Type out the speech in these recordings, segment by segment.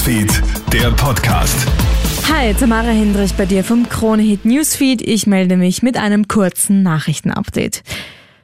Newsfeed, der Podcast. Hi, Tamara Hendrich bei dir vom Kronehit Newsfeed. Ich melde mich mit einem kurzen Nachrichtenupdate.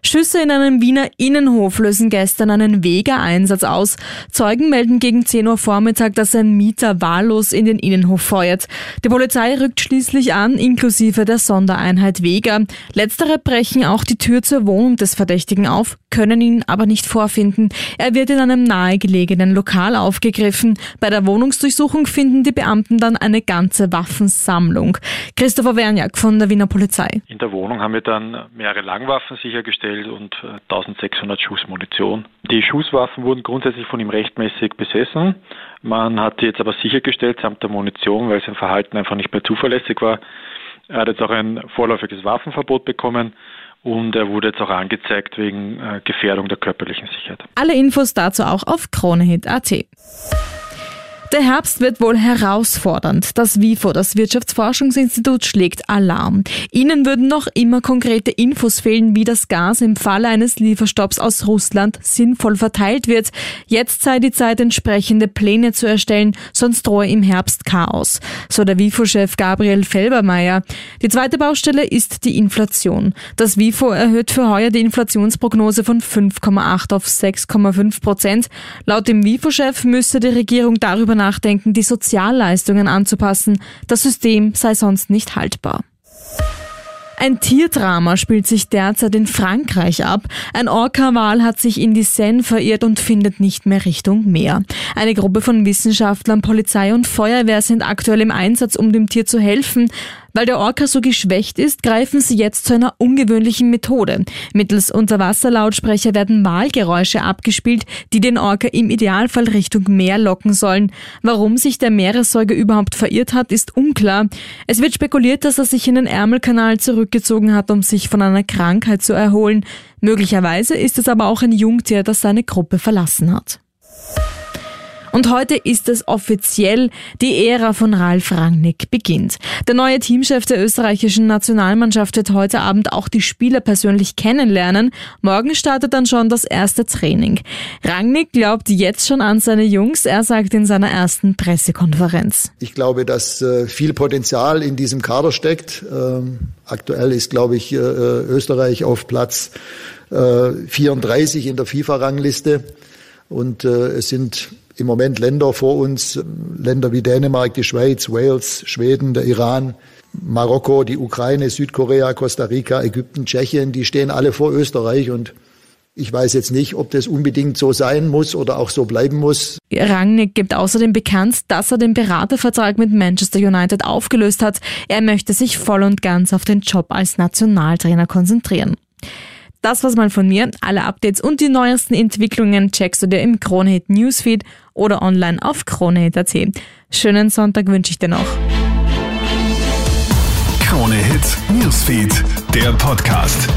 Schüsse in einem Wiener Innenhof lösen gestern einen Wegereinsatz aus. Zeugen melden gegen 10 Uhr Vormittag, dass ein Mieter wahllos in den Innenhof feuert. Die Polizei rückt schließlich an, inklusive der Sondereinheit Weger. Letztere brechen auch die Tür zur Wohnung des Verdächtigen auf, können ihn aber nicht vorfinden. Er wird in einem nahegelegenen Lokal aufgegriffen. Bei der Wohnungsdurchsuchung finden die Beamten dann eine ganze Waffensammlung. Christopher Werniak von der Wiener Polizei. In der Wohnung haben wir dann mehrere Langwaffen sichergestellt Geld und 1600 äh, Schuss Munition. Die Schusswaffen wurden grundsätzlich von ihm rechtmäßig besessen. Man hat sie jetzt aber sichergestellt samt der Munition, weil sein Verhalten einfach nicht mehr zuverlässig war. Er hat jetzt auch ein vorläufiges Waffenverbot bekommen und er wurde jetzt auch angezeigt wegen äh, Gefährdung der körperlichen Sicherheit. Alle Infos dazu auch auf kronehit.at. Der Herbst wird wohl herausfordernd. Das WIFO, das Wirtschaftsforschungsinstitut, schlägt Alarm. Ihnen würden noch immer konkrete Infos fehlen, wie das Gas im Falle eines Lieferstopps aus Russland sinnvoll verteilt wird. Jetzt sei die Zeit, entsprechende Pläne zu erstellen, sonst drohe im Herbst Chaos. So der WIFO-Chef Gabriel Felbermeier. Die zweite Baustelle ist die Inflation. Das WIFO erhöht für heuer die Inflationsprognose von 5,8 auf 6,5 Prozent. Laut dem WIFO-Chef müsse die Regierung darüber nachdenken, die Sozialleistungen anzupassen. Das System sei sonst nicht haltbar. Ein Tierdrama spielt sich derzeit in Frankreich ab. Ein Orca-Wal hat sich in die Seine verirrt und findet nicht mehr Richtung Meer. Eine Gruppe von Wissenschaftlern, Polizei und Feuerwehr sind aktuell im Einsatz, um dem Tier zu helfen. Weil der Orca so geschwächt ist, greifen sie jetzt zu einer ungewöhnlichen Methode. Mittels Unterwasserlautsprecher werden Wahlgeräusche abgespielt, die den Orca im Idealfall Richtung Meer locken sollen. Warum sich der Meeressäuger überhaupt verirrt hat, ist unklar. Es wird spekuliert, dass er sich in den Ärmelkanal zurückgezogen hat, um sich von einer Krankheit zu erholen. Möglicherweise ist es aber auch ein Jungtier, das seine Gruppe verlassen hat. Und heute ist es offiziell, die Ära von Ralf Rangnick beginnt. Der neue Teamchef der österreichischen Nationalmannschaft wird heute Abend auch die Spieler persönlich kennenlernen. Morgen startet dann schon das erste Training. Rangnick glaubt jetzt schon an seine Jungs. Er sagt in seiner ersten Pressekonferenz. Ich glaube, dass äh, viel Potenzial in diesem Kader steckt. Ähm, aktuell ist, glaube ich, äh, Österreich auf Platz 34 äh, in der FIFA-Rangliste. Und es sind im Moment Länder vor uns, Länder wie Dänemark, die Schweiz, Wales, Schweden, der Iran, Marokko, die Ukraine, Südkorea, Costa Rica, Ägypten, Tschechien, die stehen alle vor Österreich und ich weiß jetzt nicht, ob das unbedingt so sein muss oder auch so bleiben muss. Rangnick gibt außerdem bekannt, dass er den Beratervertrag mit Manchester United aufgelöst hat. Er möchte sich voll und ganz auf den Job als Nationaltrainer konzentrieren. Das war's mal von mir. Alle Updates und die neuesten Entwicklungen checkst du dir im Kronehit Newsfeed oder online auf kronehit.at. Schönen Sonntag wünsche ich dir noch. Kronehit Newsfeed, der Podcast.